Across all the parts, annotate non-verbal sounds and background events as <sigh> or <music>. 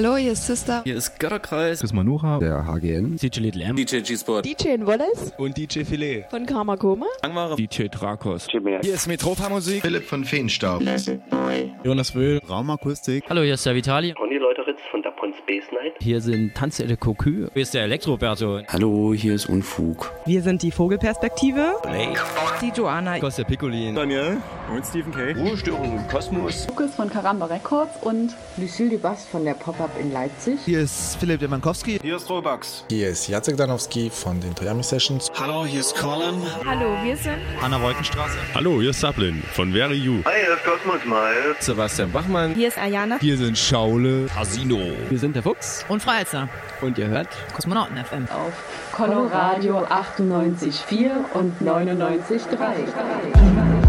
Hallo, hier ist Sister. Hier ist Götterkreis. Hier ist Manuha. Der HGN. DJ Little M. DJ G-Sport. DJ Wallace. Und DJ Filet. Von Karma Koma. Angmare. DJ Drakos. Hier ist Metropa Musik. Philipp von Feenstaub. Jonas Wöhl. Raumakustik. Hallo, hier ist der Vitali. Dapon Space Night. Hier sind Tanze de Cocu. Hier ist der Elektroberto. Hallo, hier ist Unfug. Wir sind die Vogelperspektive. Blake. Die Joanna. Kostja Piccolin. Daniel. Und Stephen K. Ruhestörung im Kosmos. Lukas von Karamba Records und Lucille Dubas von der Pop-Up in Leipzig. Hier ist Philipp Demankowski. Hier ist Robux. Hier ist Jacek Danowski von den Triami Sessions. Hallo, hier ist Colin. Hallo, wir sind Anna Wolkenstraße. Hallo, hier ist Sablin von Very You. Hi, hier ist Cosmos Miles. Sebastian Bachmann. Hier ist Ayana. Hier sind Schaule. Casino. Wir sind der Fuchs. Und Freizer. Und ihr hört Kosmonauten FM. Auf Coloradio 98,4 und 99,3.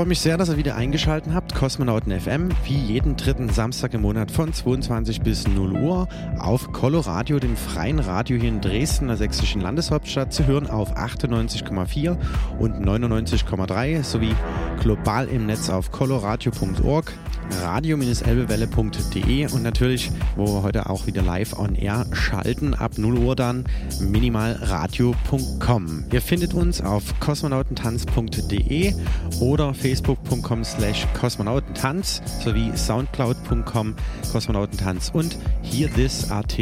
Freue mich sehr, dass ihr wieder eingeschaltet habt. Kosmonauten FM, wie jeden dritten Samstag im Monat von 22 bis 0 Uhr auf Coloradio, dem freien Radio hier in Dresden, der sächsischen Landeshauptstadt, zu hören auf 98,4 und 99,3 sowie global im Netz auf coloradio.org radio-elbewelle.de und natürlich, wo wir heute auch wieder live on air schalten, ab 0 Uhr dann minimalradio.com. Ihr findet uns auf kosmonautentanz.de oder facebook.com slash kosmonautentanz sowie soundcloud.com kosmonautentanz und hier this.at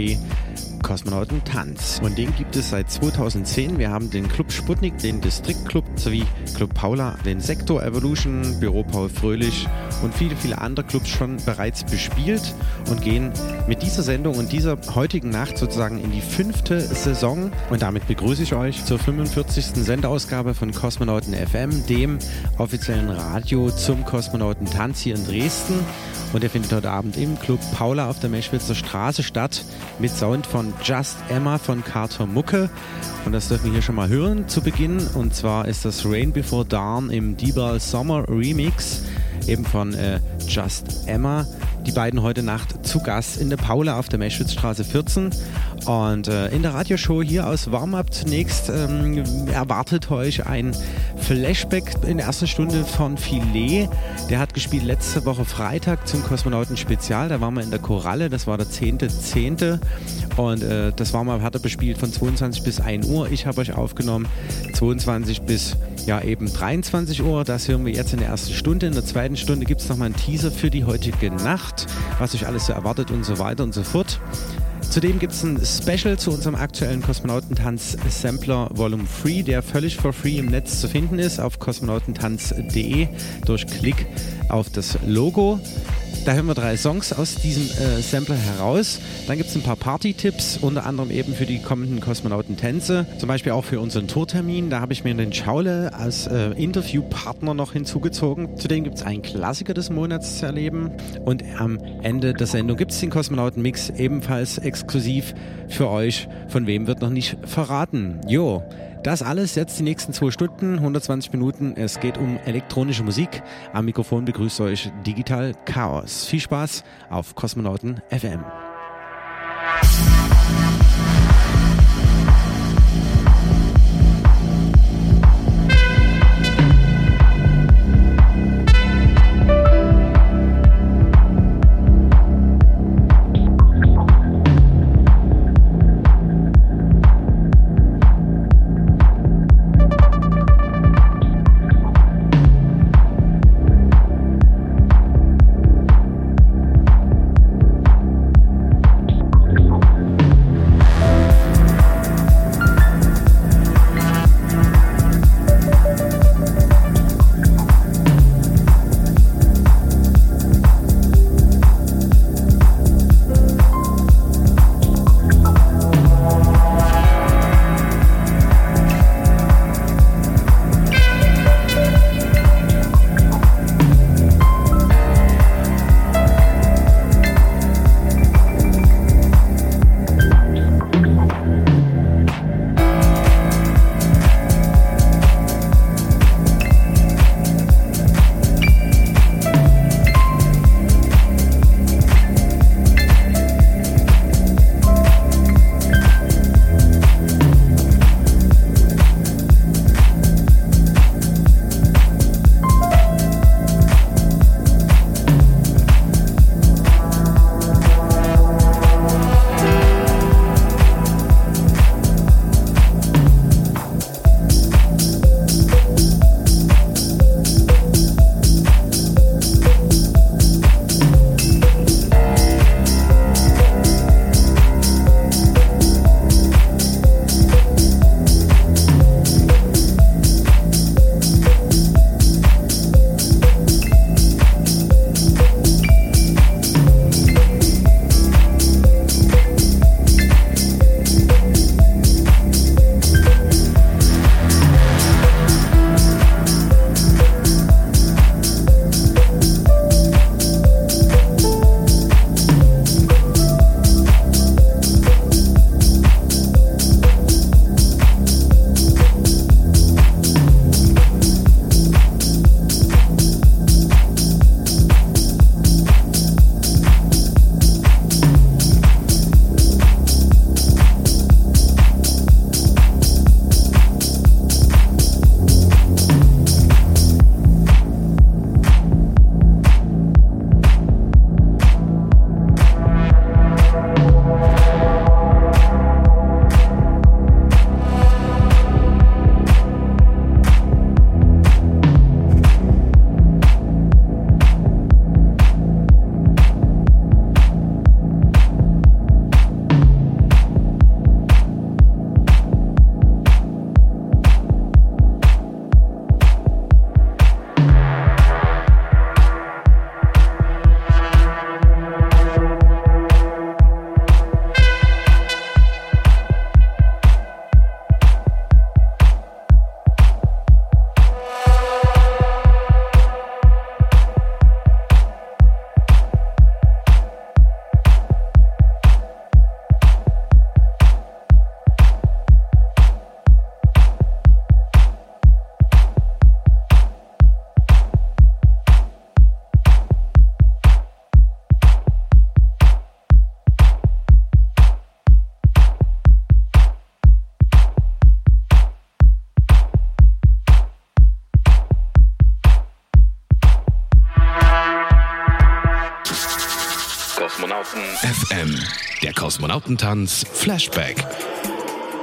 Kosmonautentanz. Und den gibt es seit 2010. Wir haben den Club Sputnik, den Distriktclub sowie Club Paula, den Sektor Evolution, Büro Paul Fröhlich und viele, viele andere Clubs schon bereits bespielt und gehen mit dieser Sendung und dieser heutigen Nacht sozusagen in die fünfte Saison. Und damit begrüße ich euch zur 45. Sendeausgabe von Kosmonauten FM, dem offiziellen Radio zum Kosmonautentanz hier in Dresden. Und der findet heute Abend im Club Paula auf der Meschwitzer Straße statt mit Sound von Just Emma von Carter Mucke. Und das dürfen wir hier schon mal hören zu Beginn. Und zwar ist das Rain Before Dawn im Dibal Summer Remix, eben von äh, Just Emma. Die beiden heute Nacht zu Gast in der Paula auf der Meschwitzstraße 14. Und äh, in der Radioshow hier aus Warm-Up zunächst ähm, erwartet euch ein Flashback in der ersten Stunde von Filet. Der hat gespielt letzte Woche Freitag zum Kosmonauten Spezial. Da waren wir in der Koralle, das war der 10.10. .10. Und äh, das Warm-Up hat er bespielt von 22 bis 1 Uhr. Ich habe euch aufgenommen 22 bis ja eben 23 Uhr. Das hören wir jetzt in der ersten Stunde. In der zweiten Stunde gibt es nochmal einen Teaser für die heutige Nacht, was euch alles so erwartet und so weiter und so fort. Zudem gibt es ein Special zu unserem aktuellen Kosmonautentanz Sampler Volume 3, der völlig for free im Netz zu finden ist auf kosmonautentanz.de durch Klick auf das Logo. Da hören wir drei Songs aus diesem äh, Sampler heraus. Dann gibt es ein paar Party-Tipps, unter anderem eben für die kommenden Kosmonautentänze, zum Beispiel auch für unseren Tourtermin. Da habe ich mir den Schaule als äh, Interviewpartner noch hinzugezogen. Zudem gibt es einen Klassiker des Monats zu erleben. Und am Ende der Sendung gibt es den Kosmonauten-Mix ebenfalls exklusiv für euch. Von wem wird noch nicht verraten. Jo. Das alles jetzt die nächsten zwei Stunden, 120 Minuten. Es geht um elektronische Musik. Am Mikrofon begrüßt euch Digital Chaos. Viel Spaß auf Kosmonauten FM. Kosmonautentanz Flashback.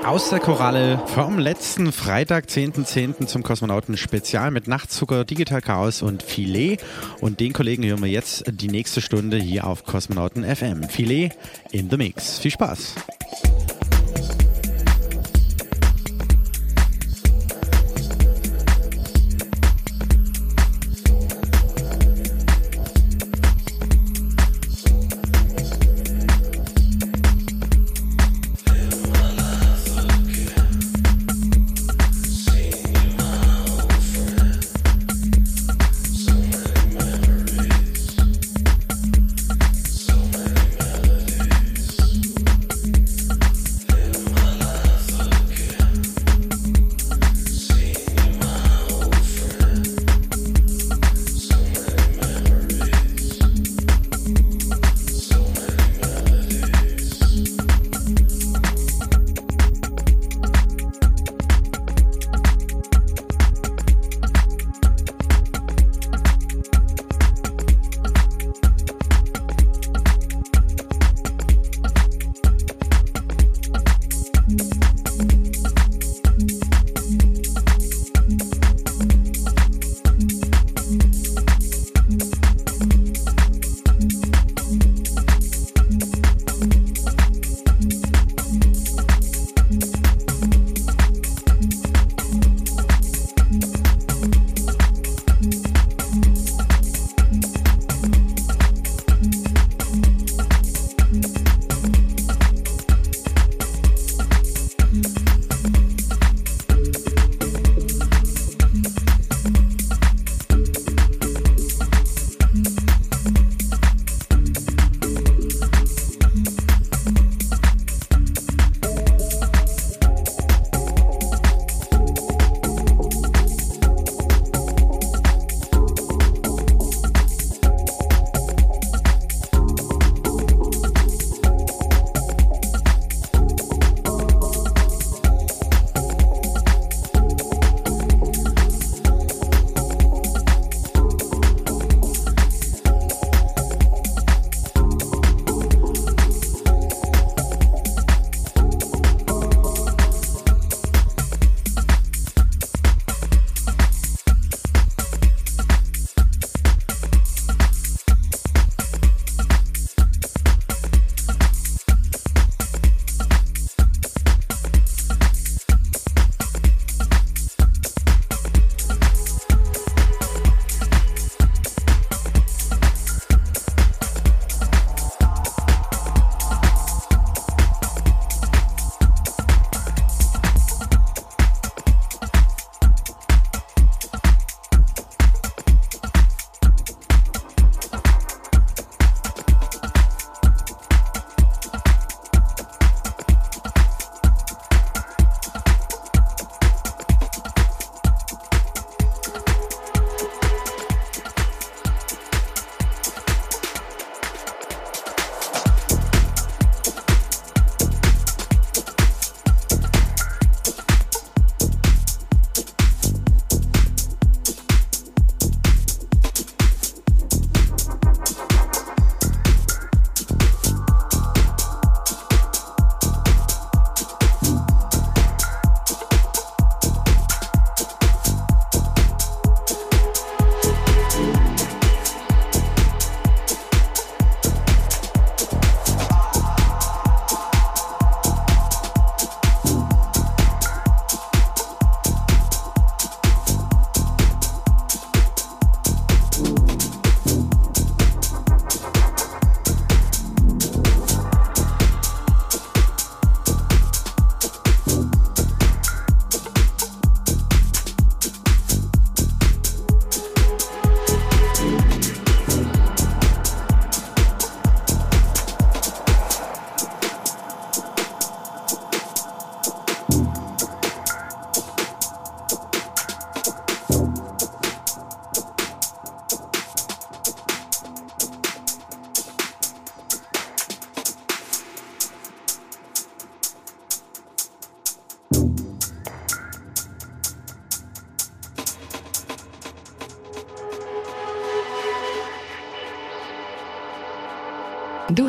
Aus der Koralle vom letzten Freitag, 10.10. zum Kosmonauten-Spezial mit Nachtzucker, Digital Chaos und Filet. Und den Kollegen hören wir jetzt die nächste Stunde hier auf Kosmonauten FM. Filet in the Mix. Viel Spaß!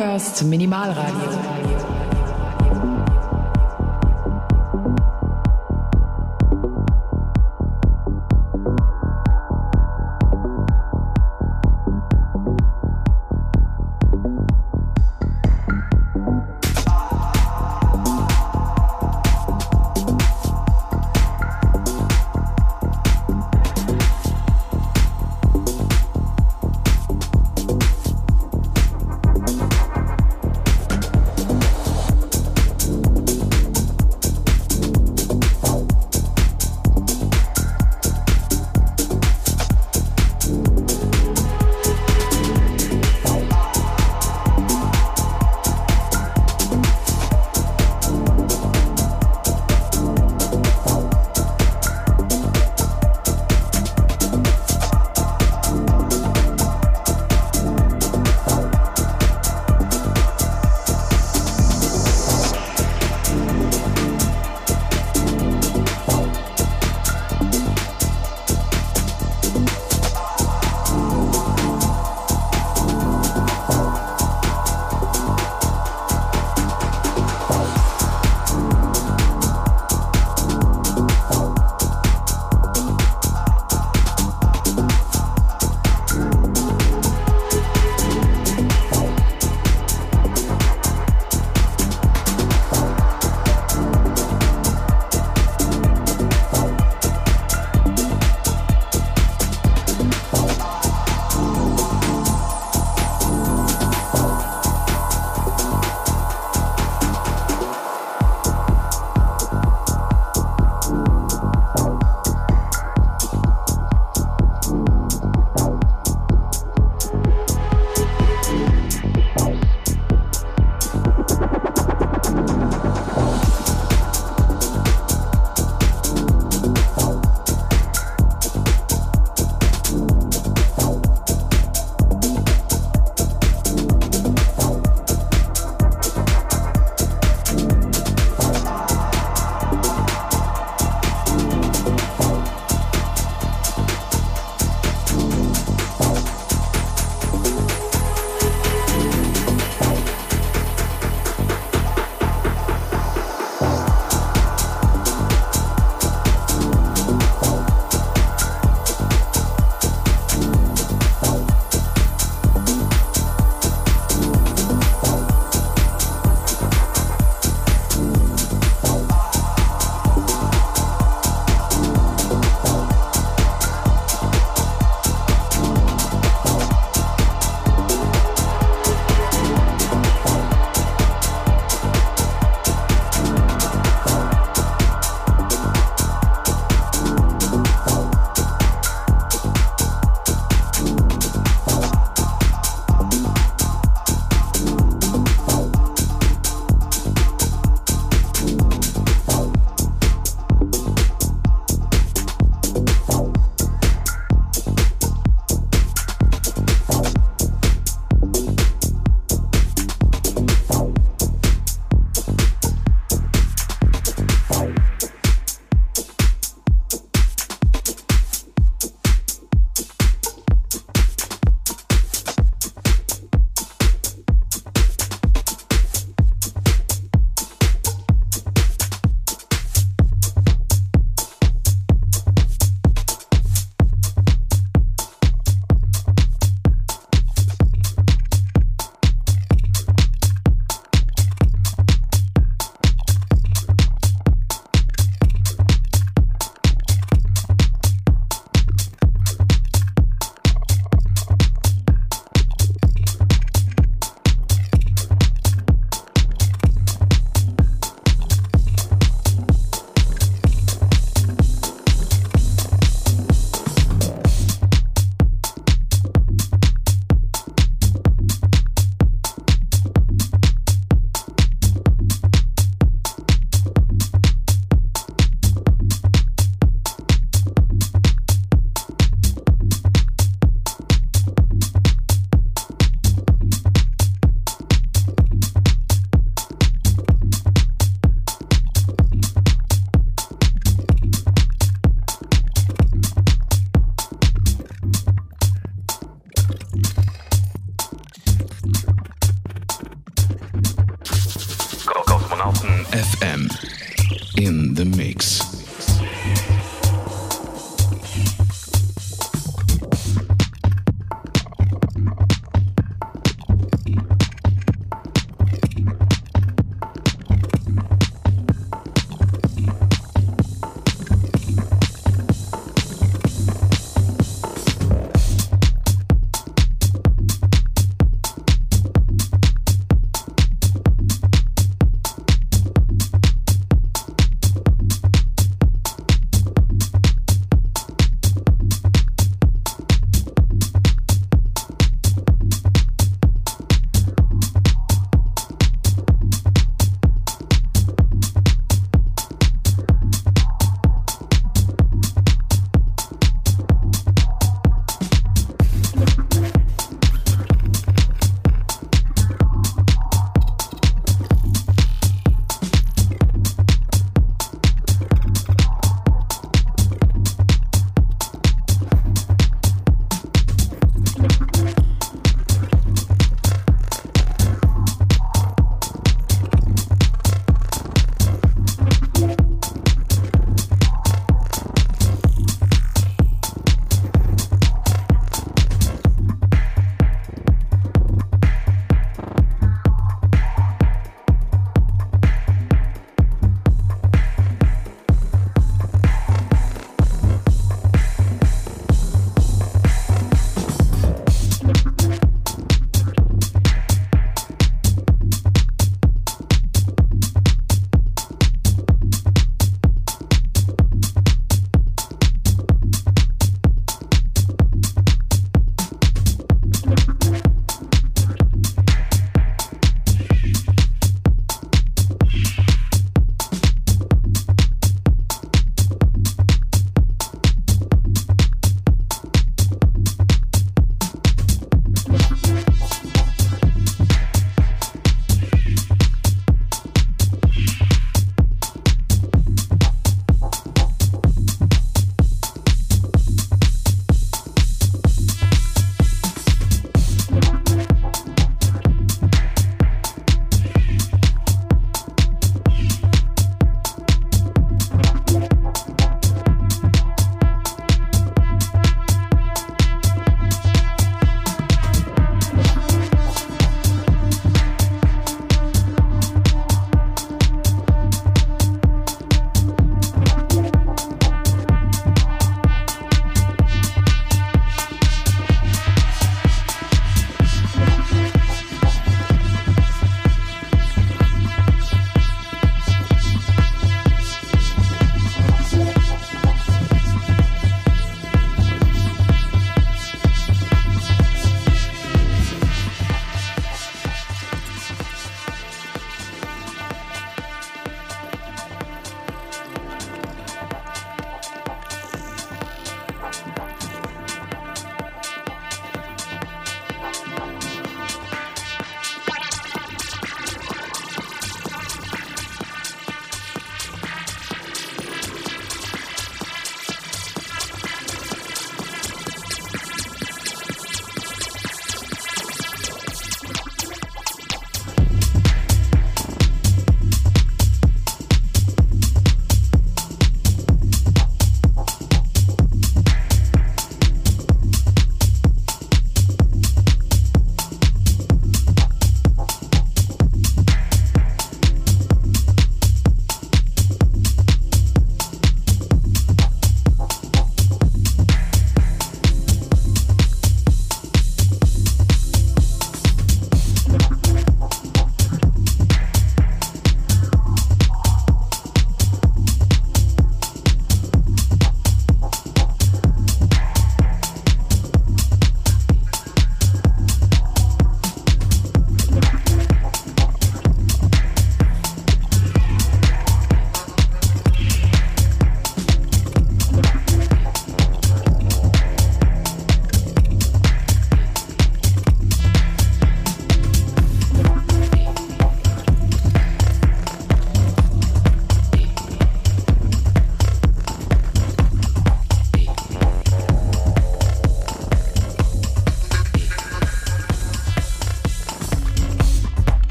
Hörst Minimalradio.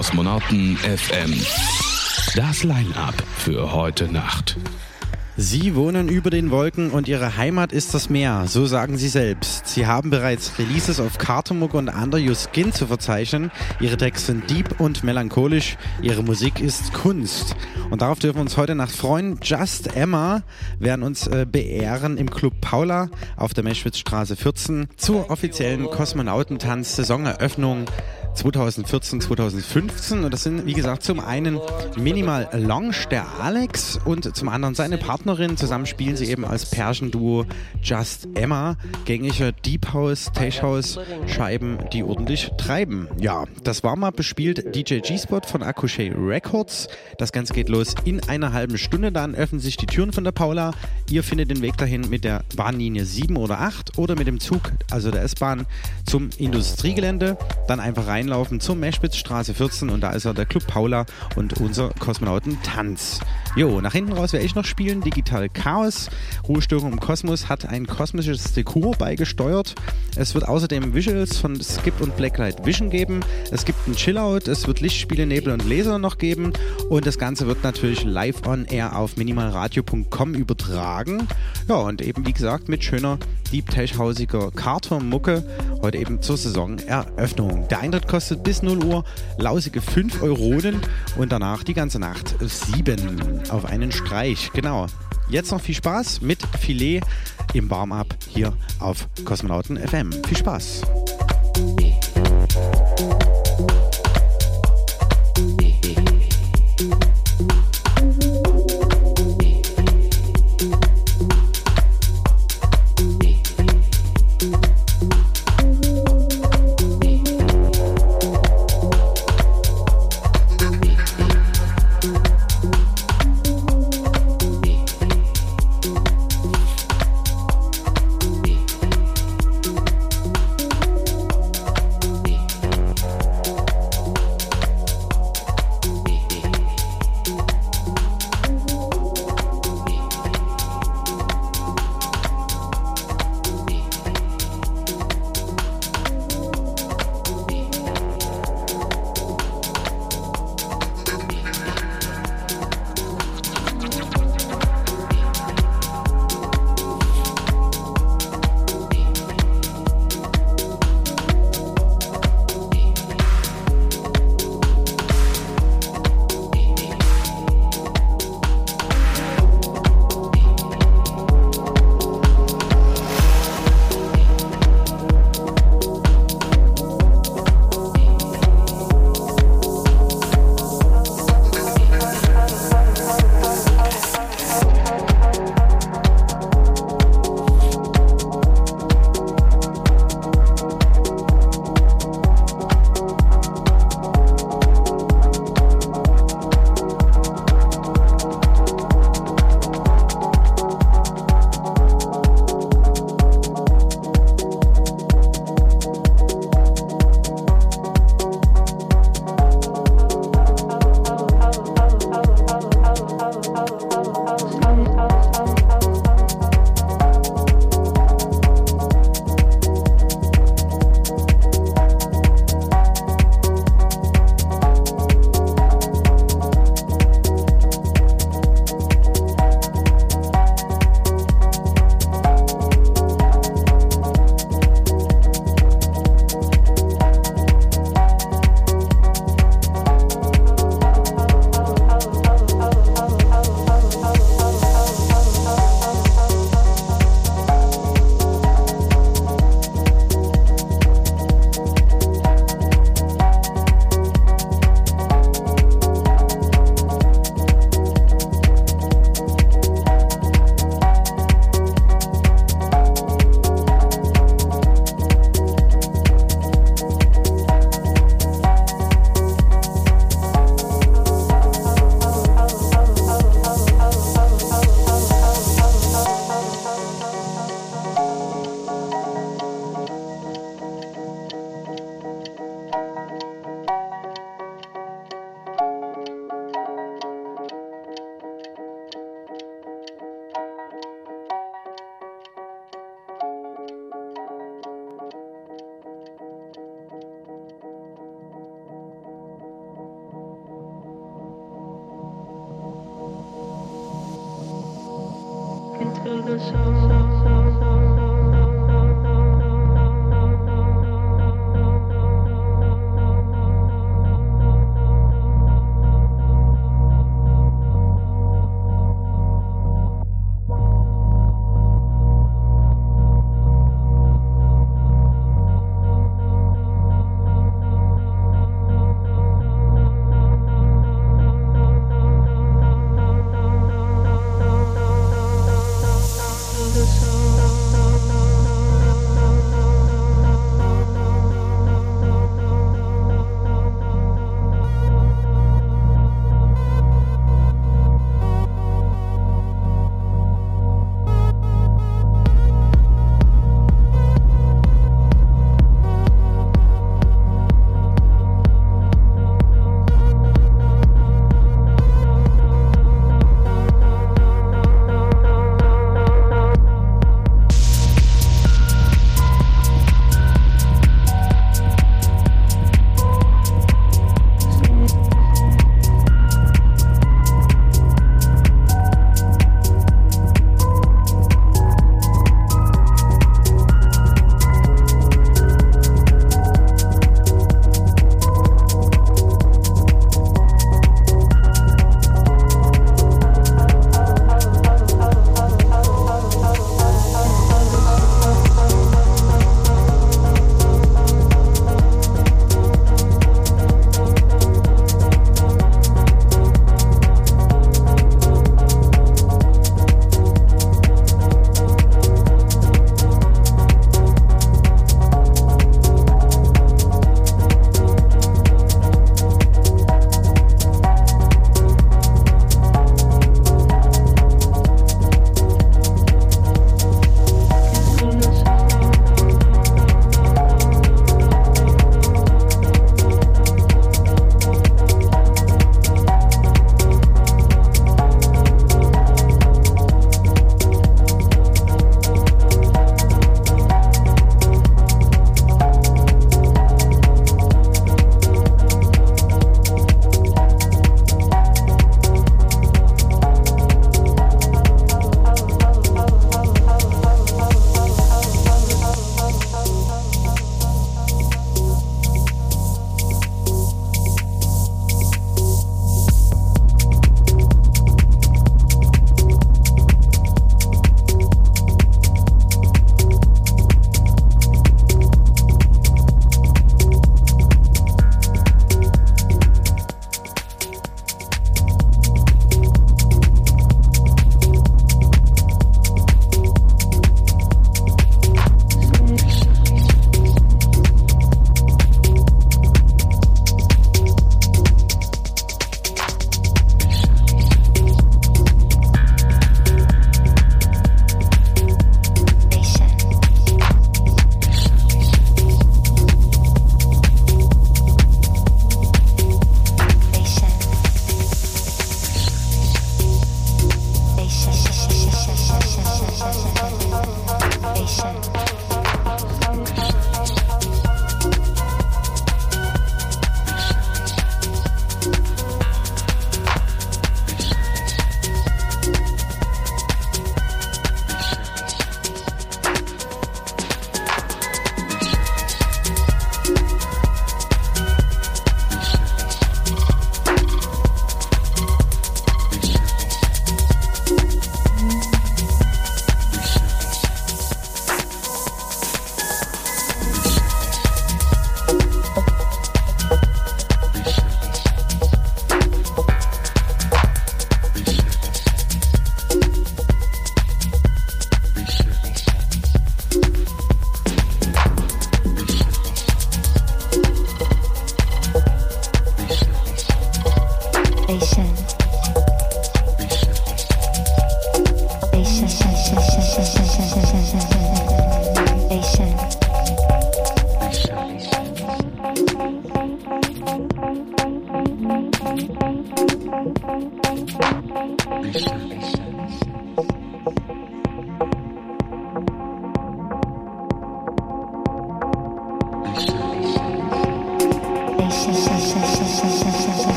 Kosmonauten FM. Das Line-Up für heute Nacht. Sie wohnen über den Wolken und ihre Heimat ist das Meer, so sagen sie selbst. Sie haben bereits Releases auf Cartermuck und Under Your Skin zu verzeichnen. Ihre Texte sind deep und melancholisch. Ihre Musik ist Kunst. Und darauf dürfen wir uns heute Nacht freuen. Just Emma werden uns äh, beehren im Club Paula auf der Meschwitzstraße 14 zur offiziellen Kosmonautentanz-Saisoneröffnung 2014, 2015 und das sind wie gesagt zum einen Minimal Lounge der Alex und zum anderen seine Partnerin. Zusammen spielen sie eben als Pärchenduo Just Emma gängige Deep House, Tech House Scheiben, die ordentlich treiben. Ja, das war mal bespielt DJ G-Spot von Akushe Records. Das Ganze geht los in einer halben Stunde. Dann öffnen sich die Türen von der Paula. Ihr findet den Weg dahin mit der Bahnlinie 7 oder 8 oder mit dem Zug, also der S-Bahn, zum Industriegelände. Dann einfach rein reinlaufen zur Meschwitzstraße 14 und da ist er der Club Paula und unser Kosmonautentanz. Jo, nach hinten raus werde ich noch spielen. Digital Chaos. Ruhestörung im Kosmos hat ein kosmisches Dekor beigesteuert. Es wird außerdem Visuals von Skip und Blacklight Vision geben. Es gibt ein Chillout, es wird Lichtspiele, Nebel und Laser noch geben und das Ganze wird natürlich live on air auf minimalradio.com übertragen. Ja, und eben wie gesagt mit schöner Deep Tech-hausiger Carter-Mucke heute eben zur Saisoneröffnung. Der Eintritt kostet bis 0 Uhr lausige 5 Euronen und danach die ganze Nacht 7 auf einen Streich. Genau. Jetzt noch viel Spaß mit Filet im Warm-Up hier auf Kosmonauten FM. Viel Spaß!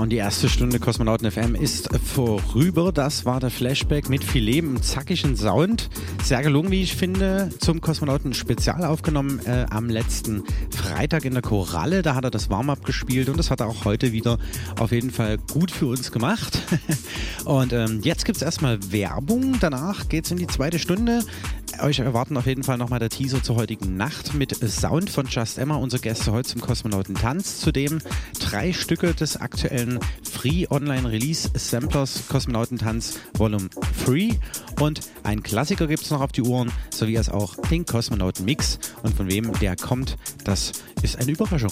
Und die erste Stunde Kosmonauten FM ist vorüber. Das war der Flashback mit viel Leben, zackigen Sound. Sehr gelungen, wie ich finde, zum Kosmonauten Spezial aufgenommen äh, am letzten Freitag in der Koralle. Da hat er das Warm-up gespielt und das hat er auch heute wieder auf jeden Fall gut für uns gemacht. <laughs> und ähm, jetzt gibt es erstmal Werbung. Danach geht es in die zweite Stunde. Euch erwarten auf jeden Fall nochmal der Teaser zur heutigen Nacht mit Sound von Just Emma, unsere Gäste heute zum Kosmonauten Tanz. Zudem drei Stücke des aktuellen Free Online Release Samplers Kosmonautentanz Volume 3 und ein Klassiker gibt es noch auf die Uhren, sowie als auch den Kosmonauten Mix und von wem der kommt, das ist eine Überraschung.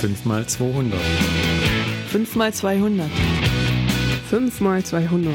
Fünf mal 200. Fünf mal 200. Fünf mal 200.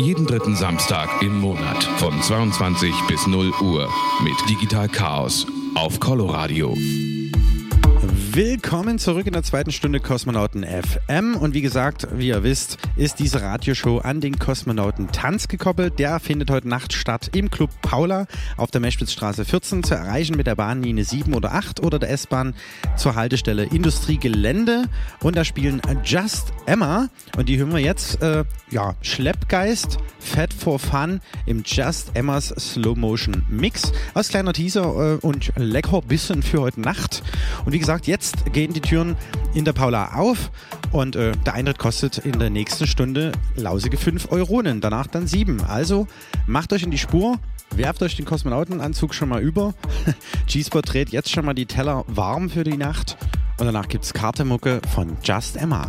Jeden dritten Samstag im Monat von 22 bis 0 Uhr mit Digital Chaos auf Coloradio. Willkommen zurück in der zweiten Stunde Kosmonauten FM. Und wie gesagt, wie ihr wisst, ist diese Radioshow an den Kosmonauten Tanz gekoppelt. Der findet heute Nacht statt im Club Paula auf der Meschwitzstraße 14 zu erreichen mit der Bahnlinie 7 oder 8 oder der S-Bahn zur Haltestelle Industriegelände. Und da spielen Just Emma und die hören wir jetzt, äh, ja, Schleppgeist, Fat for Fun im Just Emmas Slow Motion Mix. Als kleiner Teaser äh, und lecker bisschen für heute Nacht. Und wie gesagt, jetzt gehen die Türen in der Paula auf und äh, der Eintritt kostet in der nächsten Stunde lausige 5 Euronen, danach dann 7. Also macht euch in die Spur, werft euch den Kosmonautenanzug schon mal über. <laughs> G-Spot dreht jetzt schon mal die Teller warm für die Nacht und danach gibt es Kartemucke von Just Emma.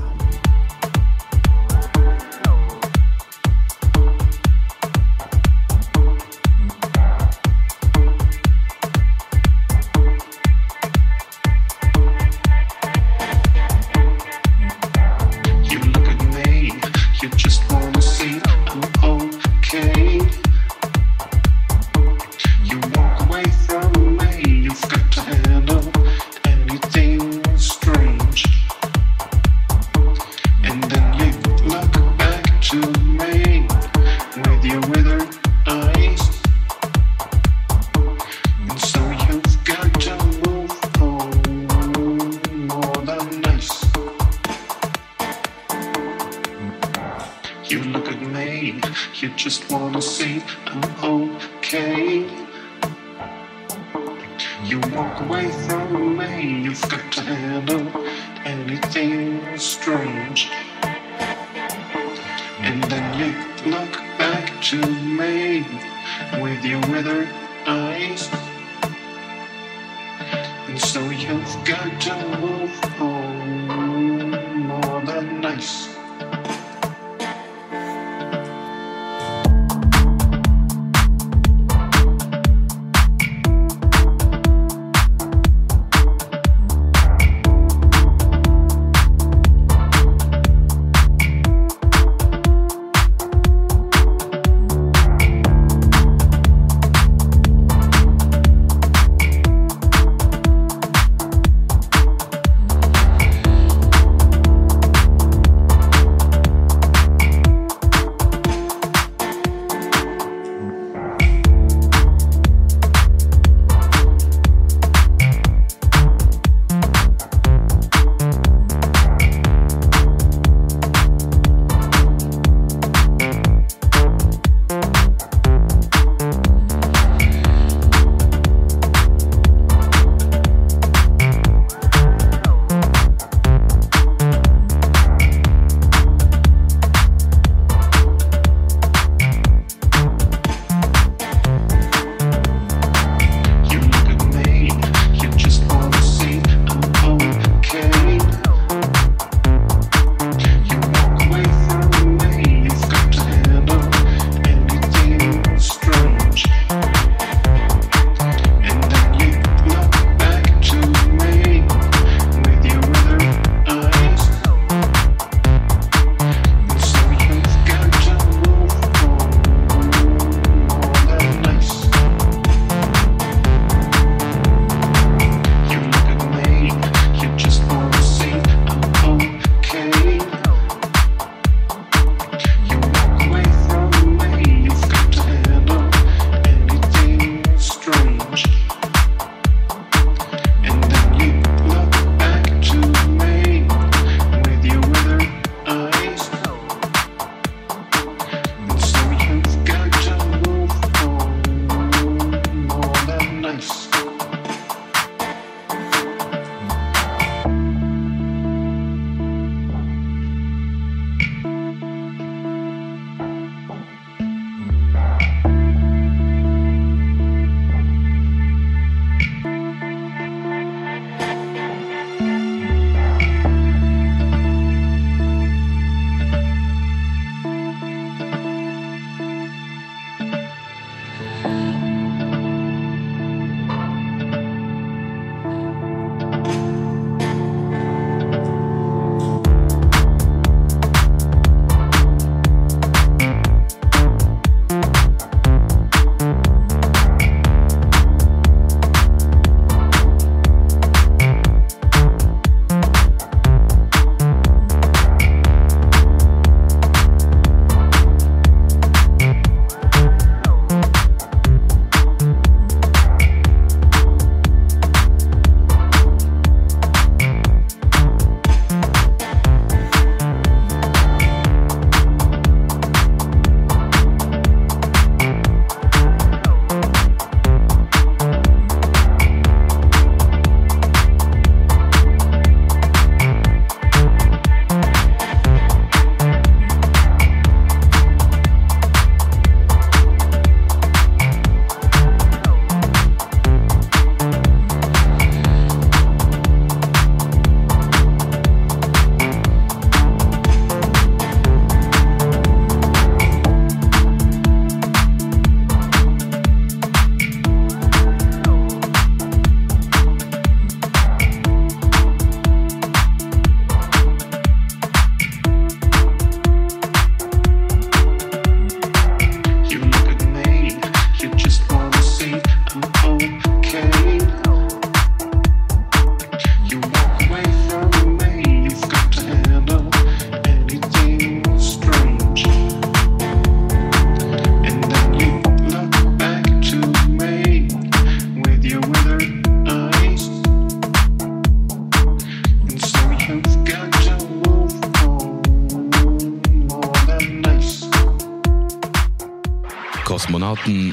with your withered eyes. And so you've got to move on more than nice.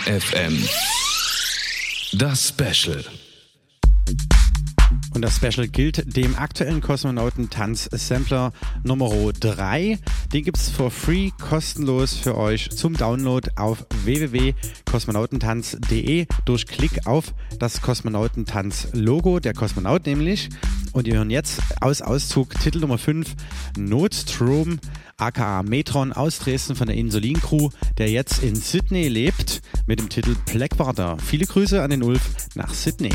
FM. Das Special. Und das Special gilt dem aktuellen Kosmonautentanz-Sampler Nummer 3. Den gibt es for free, kostenlos für euch zum Download auf www.kosmonautentanz.de durch Klick auf das Kosmonautentanz-Logo, der Kosmonaut nämlich. Und wir hören jetzt aus Auszug Titel Nummer 5, Notstrom, aka Metron aus Dresden von der Insulin Crew, der jetzt in Sydney lebt, mit dem Titel Blackwater. Viele Grüße an den Ulf nach Sydney.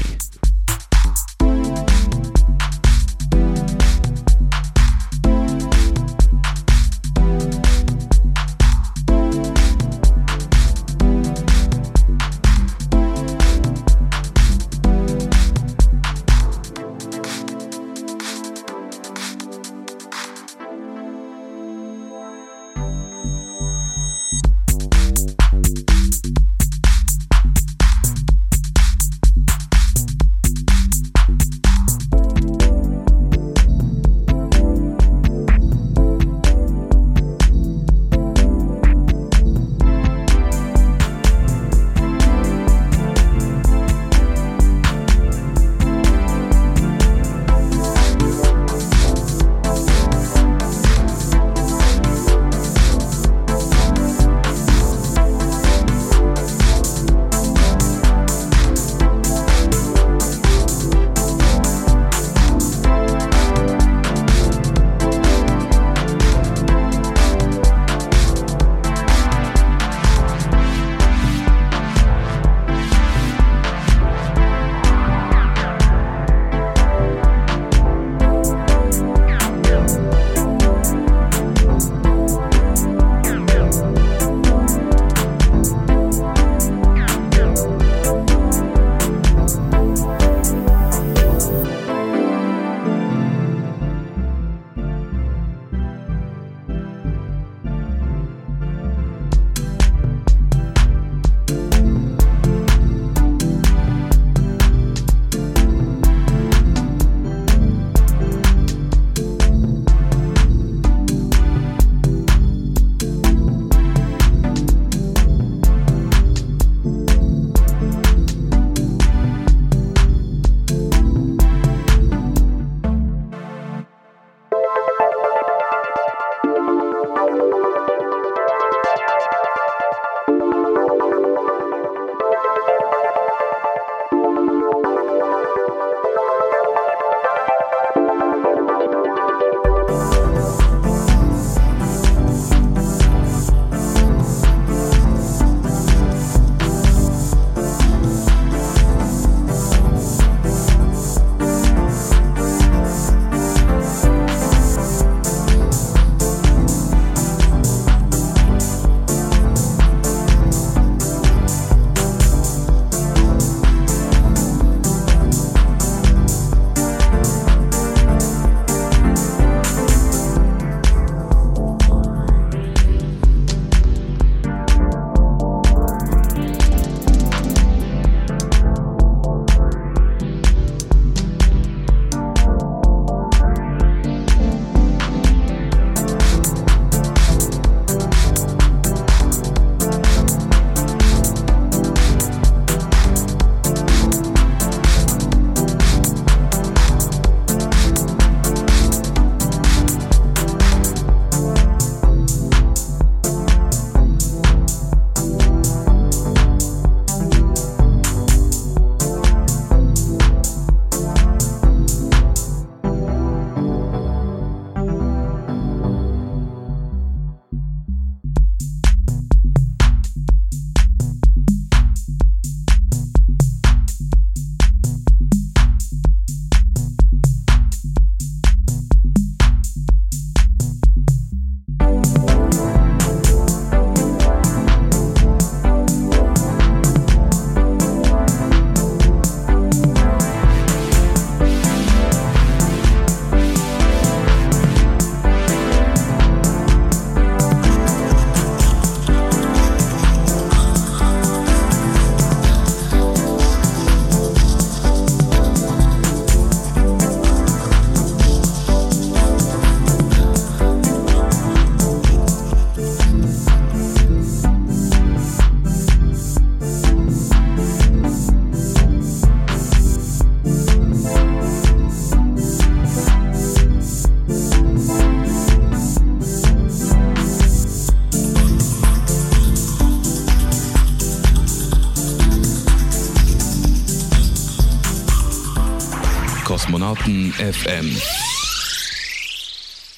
FM.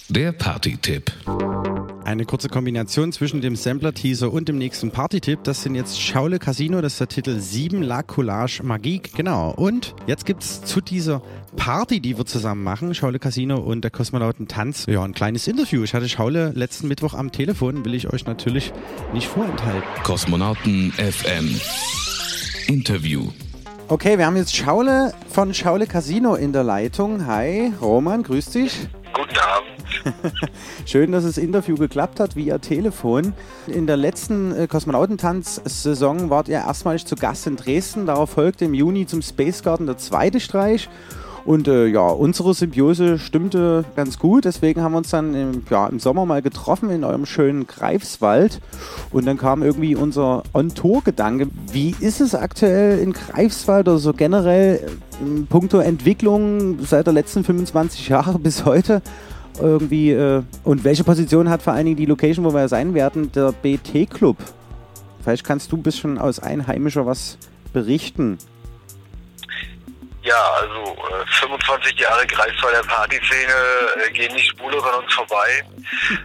Der Party-Tipp. Eine kurze Kombination zwischen dem Sampler-Teaser und dem nächsten Party-Tipp. Das sind jetzt Schaule Casino, das ist der Titel 7 La Collage Magique. Genau. Und jetzt gibt es zu dieser Party, die wir zusammen machen, Schaule Casino und der Kosmonauten Tanz, ja, ein kleines Interview. Ich hatte Schaule letzten Mittwoch am Telefon, will ich euch natürlich nicht vorenthalten. Kosmonauten FM. Interview. Okay, wir haben jetzt Schaule von Schaule Casino in der Leitung. Hi, Roman, grüß dich. Guten Abend. <laughs> Schön, dass das Interview geklappt hat via Telefon. In der letzten äh, Kosmonautentanz-Saison wart ihr erstmalig zu Gast in Dresden. Darauf folgte im Juni zum Space Garden der zweite Streich. Und äh, ja, unsere Symbiose stimmte ganz gut. Deswegen haben wir uns dann im, ja, im Sommer mal getroffen in eurem schönen Greifswald. Und dann kam irgendwie unser On-Tour-Gedanke. Wie ist es aktuell in Greifswald oder so generell in puncto Entwicklung seit der letzten 25 Jahre <laughs> bis heute? Irgendwie, äh, und welche Position hat vor allen Dingen die Location, wo wir sein werden, der BT-Club? Vielleicht kannst du ein bisschen aus Einheimischer was berichten. Ja, also äh, 25 Jahre Greifswalder Partyszene äh, gehen nicht spurlos an uns vorbei.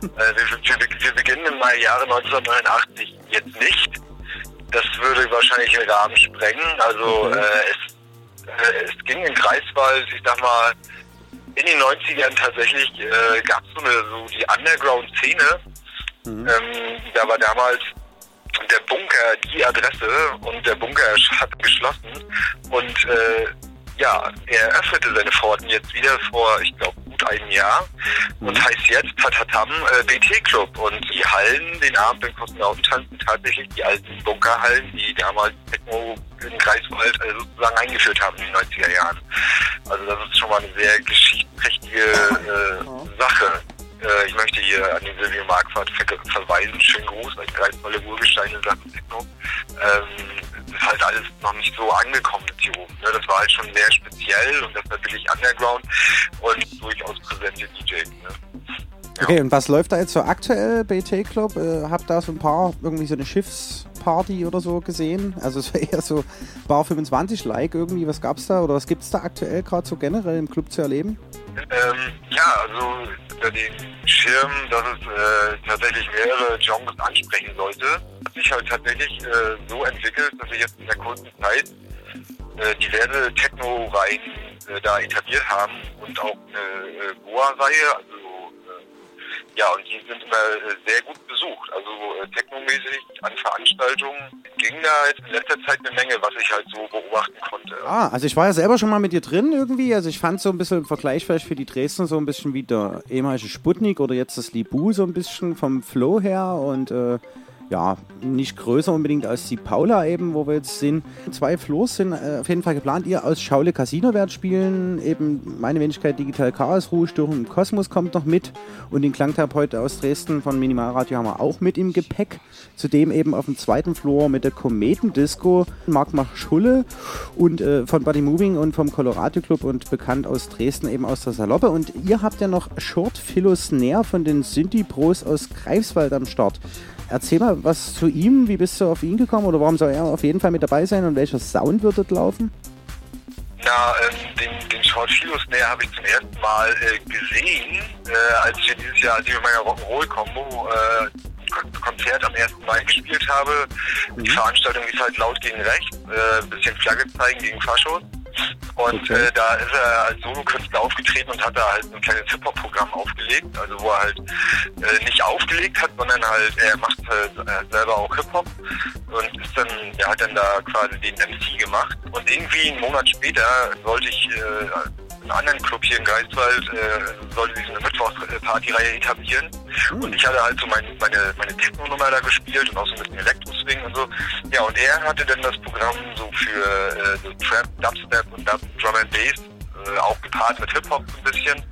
äh, wir, wir, wir, beginnen im Mai Jahre 1989 jetzt nicht. Das würde wahrscheinlich den Rahmen sprengen. Also Mhm. äh, es, äh, es ging in Greifswald, ich sag mal, in den 90ern tatsächlich äh, gab es so eine so die Underground-Szene. Ähm, da war damals der Bunker die Adresse und der Bunker hat geschlossen und äh, ja, er öffnete seine Pforten jetzt wieder vor, ich glaube, gut einem Jahr und heißt jetzt Tatatam äh, BT Club und die Hallen, den Abend im Kosmonautentanz sind tatsächlich die alten Bunkerhallen, die damals Techno in Greifswald äh, sozusagen eingeführt haben in den 90er Jahren. Also das ist schon mal eine sehr geschichtsträchtige äh, Sache. Äh, ich möchte hier an den Silvio Marquardt ver verweisen. Schönen Gruß, ein Greifswalder Urgestein in Sachen Techno. Ähm, ist halt alles noch nicht so angekommen hier oben. Ne? Das war halt schon sehr speziell und das war wirklich Underground und durchaus präsente DJs. Ne? Okay, und was läuft da jetzt so aktuell BT Club? Äh, hab da so ein paar, irgendwie so eine Schiffsparty oder so gesehen. Also es war <laughs> eher so Bar 25-like irgendwie. Was gab's da oder was gibt's da aktuell gerade so generell im Club zu erleben? Ähm, ja, also unter den Schirm, dass es äh, tatsächlich mehrere Genres ansprechen sollte, hat sich halt tatsächlich äh, so entwickelt, dass wir jetzt in der kurzen Zeit äh, diverse Techno-Reihen äh, da etabliert haben und auch eine äh, Goa-Reihe, also ja, und die sind immer äh, sehr gut besucht. Also äh, technomäßig an Veranstaltungen ging da jetzt in letzter Zeit eine Menge, was ich halt so beobachten konnte. Ah, also ich war ja selber schon mal mit dir drin irgendwie. Also ich fand so ein bisschen im Vergleich vielleicht für die Dresden so ein bisschen wie der ehemalige Sputnik oder jetzt das Libu so ein bisschen vom Flow her und äh, ja, nicht größer unbedingt als die Paula eben, wo wir jetzt sind. Zwei Floors sind äh, auf jeden Fall geplant. Ihr aus Schaule Casino werdet spielen. Eben meine Wenigkeit Digital Chaos, Ruhestörung im Kosmos kommt noch mit. Und den Klangtherapeut aus Dresden von Minimalradio haben wir auch mit im Gepäck. Zudem eben auf dem zweiten Floor mit der Kometendisco Marc Marschulle und äh, von Body Moving und vom Colorado Club und bekannt aus Dresden eben aus der Saloppe. Und ihr habt ja noch Short Philo Snare von den Synthi Pros aus Greifswald am Start. Erzähl mal was zu ihm. Wie bist du auf ihn gekommen oder warum soll er auf jeden Fall mit dabei sein und welcher Sound wird dort laufen? Na, ähm, den, den Short Philo Snare habe ich zum ersten Mal äh, gesehen, äh, als wir dieses Jahr, als ich mit meiner Rock'n'Roll-Kombo äh, Kon Konzert am 1. Mai gespielt habe. Die Veranstaltung ist halt laut gegen rechts, äh, bisschen Flagge zeigen gegen Faschos. Und Okay. äh, da ist er als Solokünstler aufgetreten und hat da halt ein kleines Hip-Hop-Programm aufgelegt, also wo er halt äh, nicht aufgelegt hat, sondern halt, er macht halt, äh, selber auch Hip-Hop und ist dann, er hat dann da quasi den MC gemacht. Und irgendwie einen Monat später sollte ich äh, einen anderen Club hier in Greifswald, äh, sollte sich eine Mittwochspartyreihe etablieren. Und ich hatte halt so mein, meine, meine Techno-Nummer da gespielt und auch so ein bisschen Elektro-Swing und so. Ja, und er hatte dann das Programm so für äh, so Trap, Dubstep und Dub, Drum and Bass äh, auch gepaart mit Hip-Hop so ein bisschen.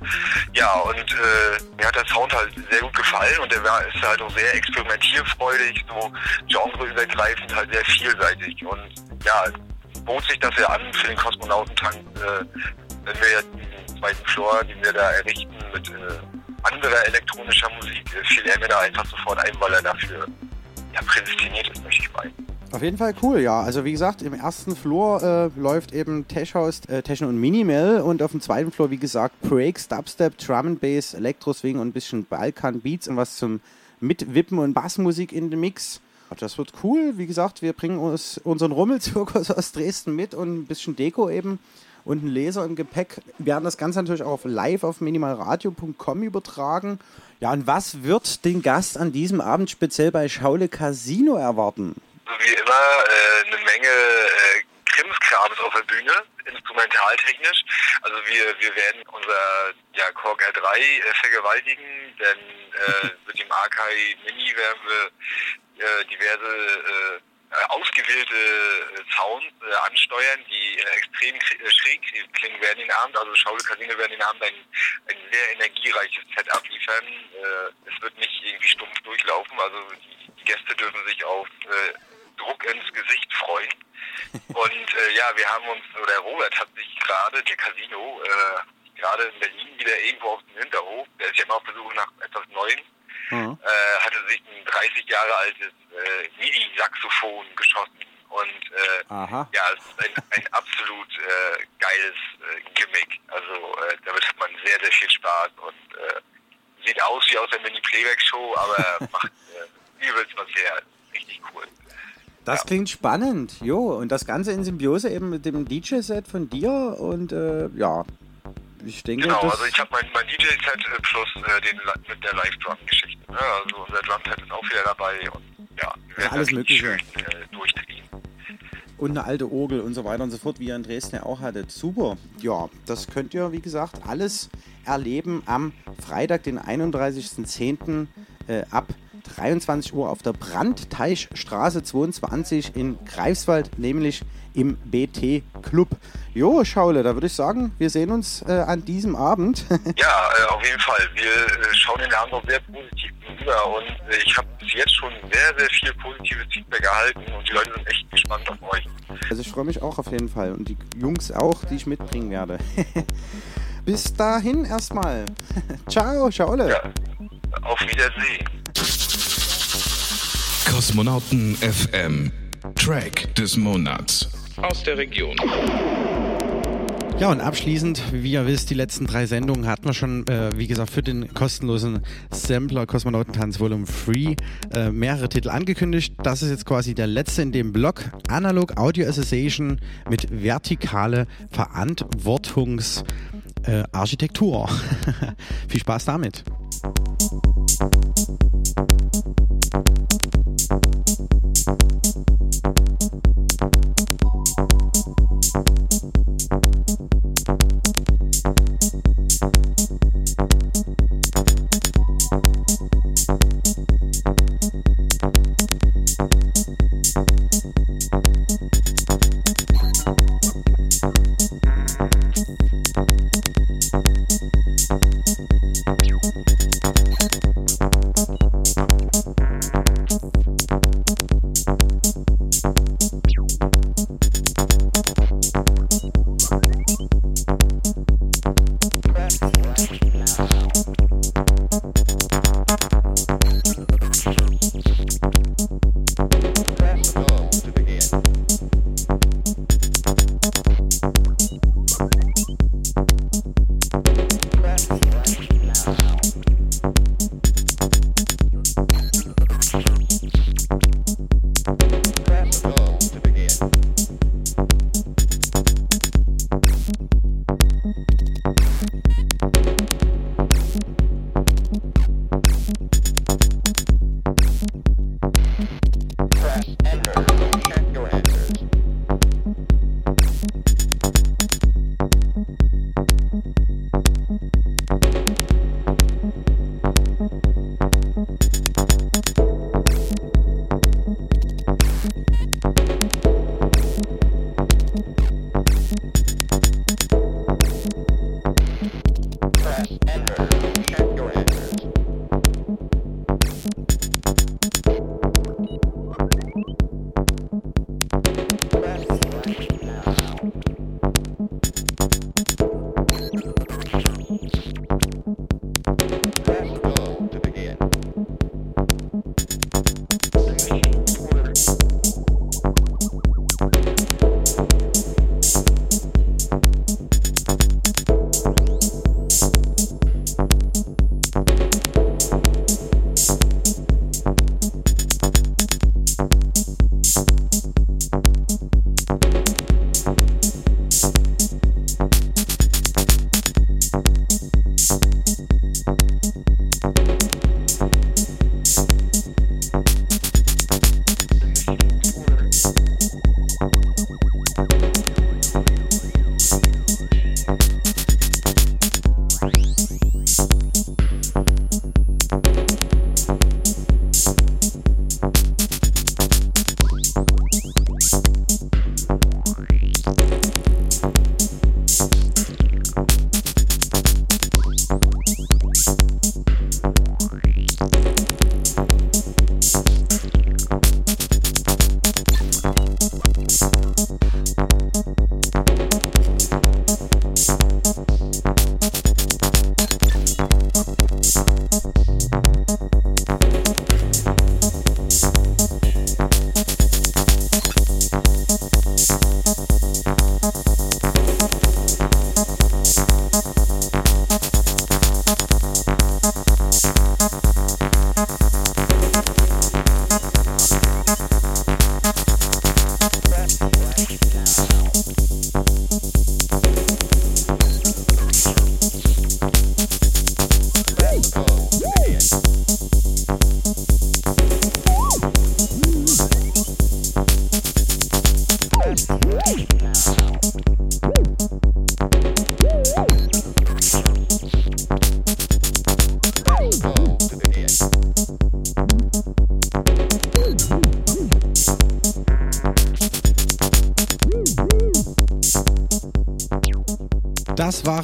Ja, und äh, mir hat der Sound halt sehr gut gefallen und er war, ist halt auch sehr experimentierfreudig, so genreübergreifend, halt sehr vielseitig. Und ja, bot sich das ja an für den Kosmonautentank, äh, wenn wir jetzt diesen zweiten Floor, den wir da errichten, mit äh, anderer elektronischer Musik, äh, fiel er mir da einfach sofort ein, weil er dafür ja, prädestiniert ist, möchte ich meinen. Auf jeden Fall cool, ja. Also wie gesagt, im ersten Floor äh, läuft eben Tech House, äh, Techno und Minimal und auf dem zweiten Floor, wie gesagt, Breaks, Dubstep, Drum and Bass, Elektro Swing und ein bisschen Balkan Beats und was zum Mitwippen und Bassmusik in den Mix. Das wird cool. Wie gesagt, wir bringen uns unseren Rummelzirkus <laughs> aus Dresden mit und ein bisschen Deko eben und einen Laser im Gepäck. Wir werden das Ganze natürlich auch live auf minimalradio.com übertragen. Ja, und was wird den Gast an diesem Abend speziell bei Schaule Casino erwarten? wie immer äh, eine Menge äh, Krimskrams auf der Bühne, instrumentaltechnisch. Also wir, wir werden unser ja, Korg R3 äh, vergewaltigen, denn äh, <laughs> mit dem Akai Mini werden wir äh, diverse äh, ausgewählte Sounds äh, ansteuern, die äh, extrem schräg klingen werden den Abend. Also Schaule Casino werden den Abend ein, ein sehr energiereiches Set abliefern. Äh, es wird nicht irgendwie stumpf durchlaufen. Also die, die Gäste dürfen sich auf äh, Druck ins Gesicht freuen. <laughs> Und äh, ja, wir haben uns, oder Robert hat sich gerade, der Casino, äh, gerade in Berlin wieder irgendwo auf dem Hinterhof, der ist ja immer auf der Suche nach etwas Neuem, mhm. äh, hatte sich ein 30 Jahre altes äh, MIDI-Saxophon geschossen. Und äh, ja, es ist ein, ein absolut äh, geiles äh, Gimmick. Also äh, damit hat man sehr, sehr viel Spaß und sieht aus wie aus der Mini-Playback-Show, aber <laughs> macht übelst was her. Richtig cool. Das ja. klingt spannend, jo. Und das Ganze in Symbiose eben mit dem DJ-Set von dir und äh, ja, ich denke. Genau, also ich habe mein, mein DJ-Set plus äh, den, mit der Live-Drum-Geschichte. Ne? Also unser Drum-Set ist auch wieder dabei und ja, wir ja, alles Mögliche. Schön, äh, durchdrehen. Und eine alte Orgel und so weiter und so fort, wie ihr in Dresden ja auch hattet. Super. Ja, das könnt ihr, wie gesagt, alles erleben am Freitag, den 31.10. Äh, ab 23 Uhr auf der Brandteichstraße 22 in Greifswald, nämlich im BT Club. Jo, Schaule, da würde ich sagen, wir sehen uns äh, an diesem Abend. <laughs> ja, äh, auf jeden Fall. Wir äh, schauen den Abend auch sehr positiv gegenüber und äh, ich habe bis jetzt schon sehr, sehr viel positives Feedback erhalten und die Leute sind echt gespannt auf euch. Also ich freue mich auch auf jeden Fall und die Jungs auch, die ich mitbringen werde. <laughs> bis dahin erstmal. <laughs> Ciao, Schaule. Ja, auf Wiedersehen. Kosmonauten FM. Track des Monats. Aus der Region. Ja, und abschließend, wie ihr wisst, die letzten drei Sendungen hatten wir schon, äh, wie gesagt, für den kostenlosen Sampler Kosmonautentanz Volume 3 äh, mehrere Titel angekündigt. Das ist jetzt quasi der letzte in dem Blog. Analog Audio Association mit vertikale Verantwortungsarchitektur. Äh, <laughs> Viel Spaß damit. Thank you.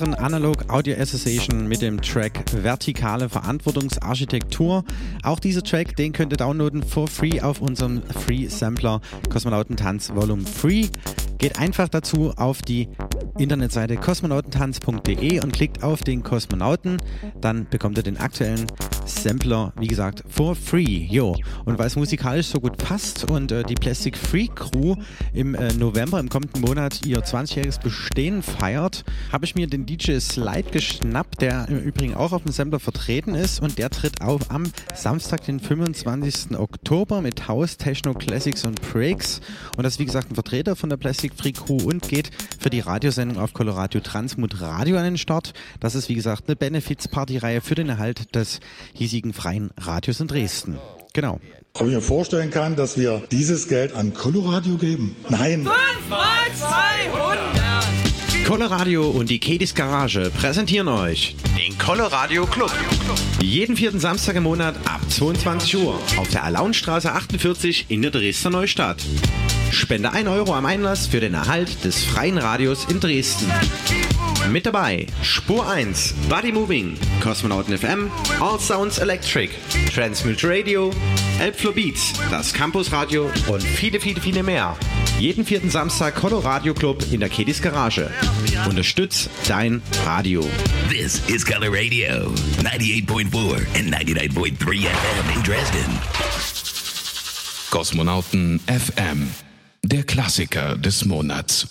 Waren Analog Audio Association mit dem Track Vertikale Verantwortungsarchitektur. Auch dieser Track, den könnt ihr downloaden for free auf unserem Free Sampler Kosmonautentanz Volume 3. Geht einfach dazu auf die Internetseite kosmonautentanz.de und klickt auf den Kosmonauten. Dann bekommt ihr den aktuellen Sampler, wie gesagt, for free. Jo. Und weil es musikalisch so gut passt und äh, die Plastic Free Crew im äh, November, im kommenden Monat, ihr 20-jähriges Bestehen feiert, habe ich mir den DJ Slide geschnappt, der im Übrigen auch auf dem Sampler vertreten ist und der tritt auf am Samstag, den 25. Oktober mit House, Techno, Classics und Breaks. Und das ist wie gesagt ein Vertreter von der Plastic Free Crew und geht für die Radiosendung auf Colorado Transmut Radio an den Start. Das ist wie gesagt eine Benefits-Party-Reihe für den Erhalt des hiesigen freien Radios in Dresden. Genau. Ob ich mir vorstellen kann, dass wir dieses Geld an Coloradio geben? Nein. 5 mal 200. Coloradio und die Kedis Garage präsentieren euch den Coloradio Club. Jeden vierten Samstag im Monat ab 22 Uhr auf der Alaunstraße 48 in der Dresdner Neustadt. Spende 1 Euro am Einlass für den Erhalt des freien Radios in Dresden. Mit dabei Spur 1, Body Moving, Kosmonauten FM, All Sounds Electric, Transmute Radio, Elbflow Beats, das Campus Radio und viele, viele, viele mehr. Jeden vierten Samstag Coloradio Club in der Kedis Garage. Unterstütz dein Radio. This is Color Radio, 98.4 and 99.3 FM in Dresden. Kosmonauten FM, der Klassiker des Monats.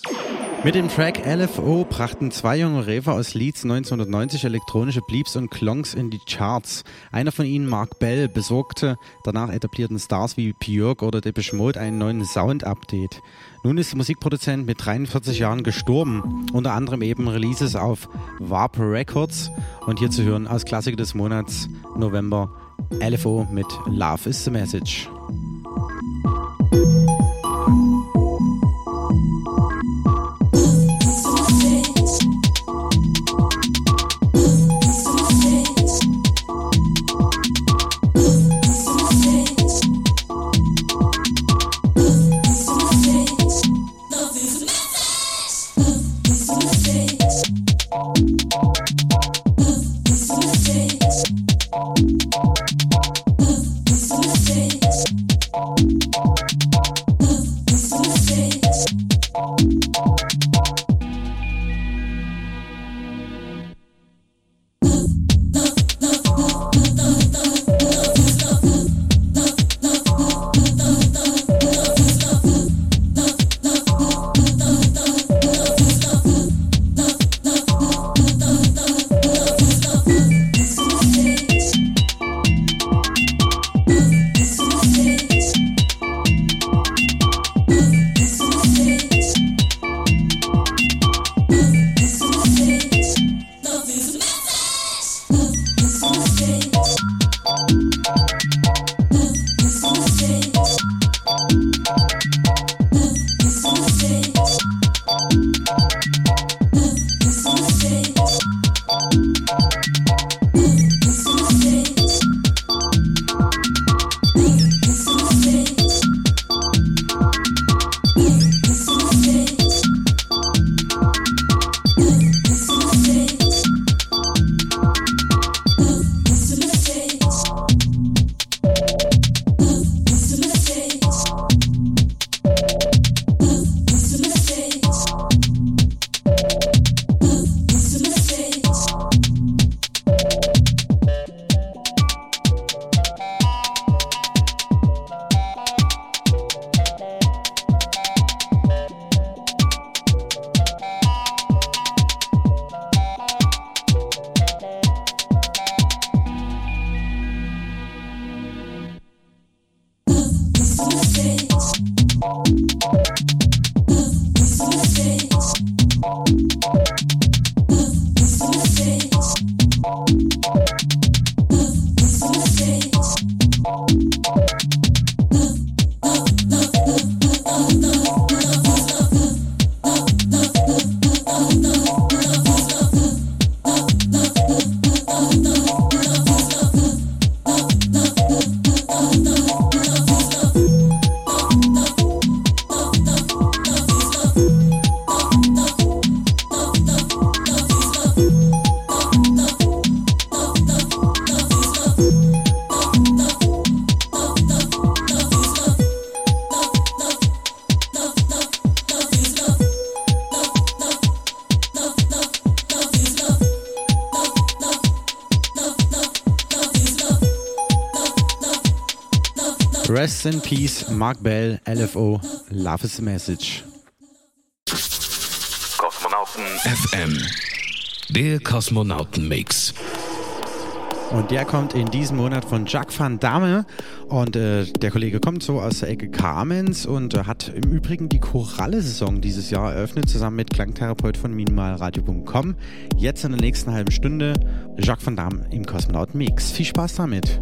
Mit dem Track LFO brachten zwei junge Refer aus Leeds 1990 elektronische Bleeps und Klongs in die Charts. Einer von ihnen, Mark Bell, besorgte danach etablierten Stars wie Björk oder Depeche Mode einen neuen Sound-Update. Nun ist der Musikproduzent mit 43 Jahren gestorben, unter anderem eben Releases auf Warp Records und hier zu hören als Klassiker des Monats November LFO mit Love is the Message. Peace, Mark Bell, LFO, Love is the Message. Kosmonauten FM. Der Kosmonauten-Mix. Und der kommt in diesem Monat von Jacques van Damme. Und äh, der Kollege kommt so aus der Ecke Kamenz und äh, hat im Übrigen die Choralle-Saison dieses Jahr eröffnet, zusammen mit Klangtherapeut von minimalradio.com. Jetzt in der nächsten halben Stunde Jacques van Damme im Kosmonauten Mix. Viel Spaß damit.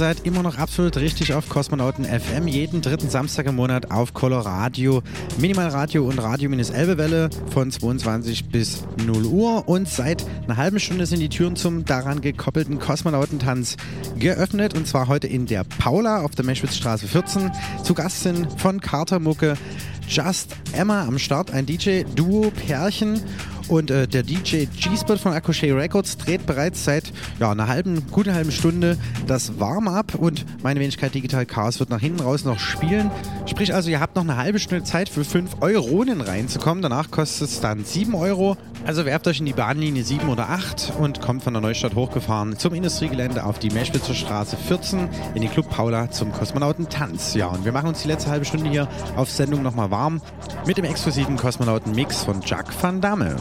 Seid immer noch absolut richtig auf Kosmonauten FM, jeden dritten Samstag im Monat auf Coloradio, Minimalradio und Radio-Elbewelle von 22 bis 0 Uhr. Und seit einer halben Stunde sind die Türen zum daran gekoppelten Kosmonautentanz geöffnet. Und zwar heute in der Paula auf der Meschwitzstraße 14. Zu Gast sind von Carter Mucke Just Emma am Start, ein DJ-Duo, Pärchen. Und äh, der DJ G-Spot von Akoshe Records dreht bereits seit ja, einer halben, guten halben Stunde das Warm-up und meine Wenigkeit Digital Chaos wird nach hinten raus noch spielen. Sprich also, ihr habt noch eine halbe Stunde Zeit für 5 Euronen reinzukommen. Danach kostet es dann 7 Euro. Also werft euch in die Bahnlinie 7 oder 8 und kommt von der Neustadt hochgefahren zum Industriegelände auf die Meschwitzer Straße 14 in die Club Paula zum Kosmonautentanz. Ja, und wir machen uns die letzte halbe Stunde hier auf Sendung nochmal warm mit dem exklusiven Kosmonauten-Mix von Jacques van Damme.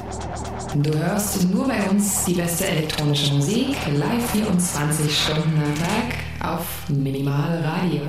Du hörst nur bei uns die beste elektronische Musik, live 24 Stunden am Tag auf Minimal Radio.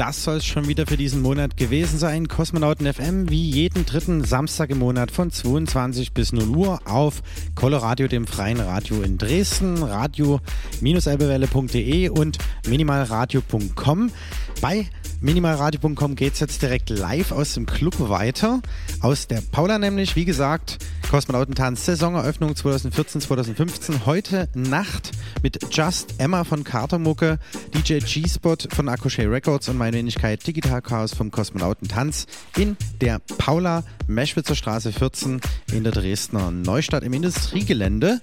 Das soll es schon wieder für diesen Monat gewesen sein. Kosmonauten FM wie jeden dritten Samstag im Monat von 22 bis 0 Uhr auf Coloradio, dem freien Radio in Dresden, radio-elbewelle.de und minimalradio.com. Bei minimalradio.com geht es jetzt direkt live aus dem Club weiter. Aus der Paula nämlich, wie gesagt, Kosmonautentanz Saisoneröffnung 2014-2015. Heute Nacht mit Just Emma von Cartermucke, DJ G-Spot von Akoshay Records und meine Wenigkeit Digital Chaos vom Kosmonautentanz in der Paula Meschwitzer Straße 14 in der Dresdner Neustadt im Industriegelände.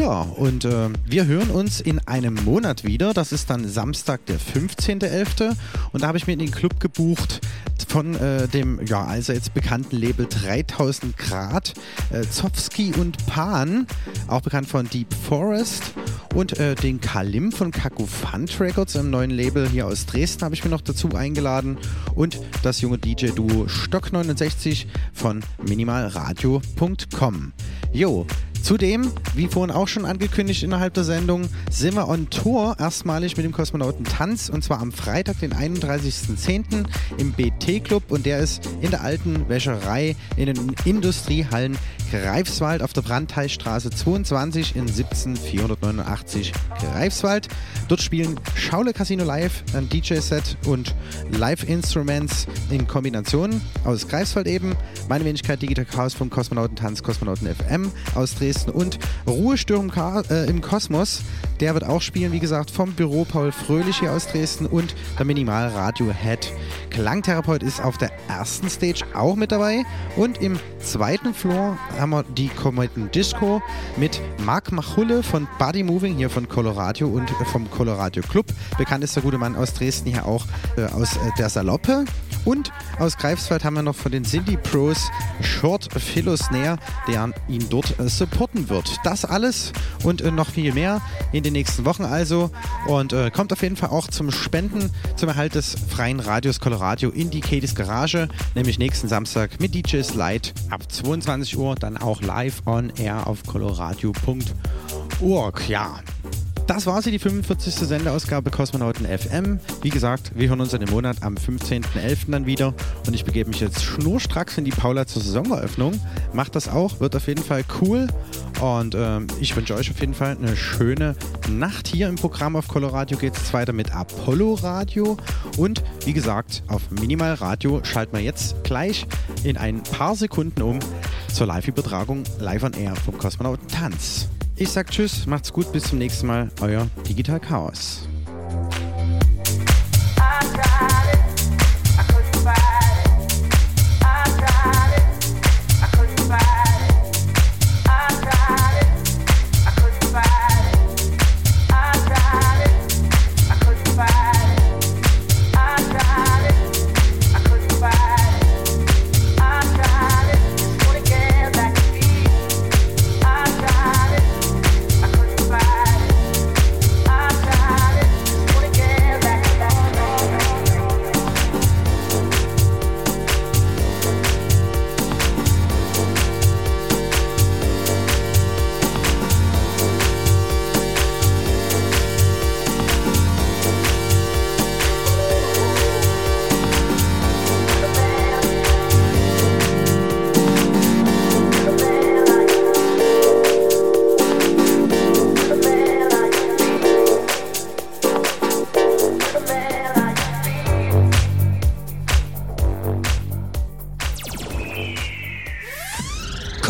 Ja, und äh, wir hören uns in einem Monat wieder. Das ist dann Samstag, der 15.11. Und da habe ich mir in den Club gebucht von äh, dem, ja, also jetzt bekannten Label 3000 Grad, äh, Zowski und Pan, auch bekannt von Deep Forest. Und äh, den Kalim von Kakufant Records, einem neuen Label hier aus Dresden, habe ich mir noch dazu eingeladen. Und das junge DJ-Duo Stock 69 von minimalradio.com. Jo, Zudem, wie vorhin auch schon angekündigt innerhalb der Sendung, sind wir on Tour erstmalig mit dem Kosmonauten Tanz und zwar am Freitag, den 31.10. im BT Club und der ist in der alten Wäscherei in den Industriehallen Greifswald auf der Brandteilstraße 22 in 17489 Greifswald. Dort spielen Schaule Casino Live, ein DJ-Set und Live-Instruments in Kombination aus Greifswald eben. Meine Wenigkeit Digital Chaos vom Kosmonauten Tanz, Kosmonauten FM aus Dresden und Ruhestörung äh, im Kosmos. Der wird auch spielen, wie gesagt, vom Büro Paul Fröhlich hier aus Dresden und der Minimal Radio Head. Klangtherapeut ist auf der ersten Stage auch mit dabei und im zweiten Floor haben wir die Kometen Disco mit Marc Machulle von Body Moving hier von Colorado und vom Colorado Club. Bekannt ist der gute Mann aus Dresden hier auch äh, aus äh, der Saloppe. Und aus Greifswald haben wir noch von den Cindy Pros Short Philosnare, der ihn dort äh, supporten wird. Das alles und äh, noch viel mehr in den nächsten Wochen also. Und äh, kommt auf jeden Fall auch zum Spenden zum Erhalt des freien Radios Colorado in die Katie's Garage, nämlich nächsten Samstag mit DJs Light ab 22 Uhr, dann auch live on air auf coloradio.org. Ja, das war sie, die 45. Sendeausgabe Kosmonauten FM. Wie gesagt, wir hören uns in dem Monat am 15.11. dann wieder und ich begebe mich jetzt schnurstracks in die Paula zur Saisoneröffnung. Macht das auch, wird auf jeden Fall cool und ähm, ich wünsche euch auf jeden Fall eine schöne Nacht. Hier im Programm auf Coloradio geht es weiter mit Apollo Radio und wie gesagt, auf Minimal Radio schalten wir jetzt gleich in ein paar Sekunden um zur Live-Übertragung live on air vom Kosmonauten Tanz. Ich sag Tschüss, macht's gut, bis zum nächsten Mal, euer Digital Chaos.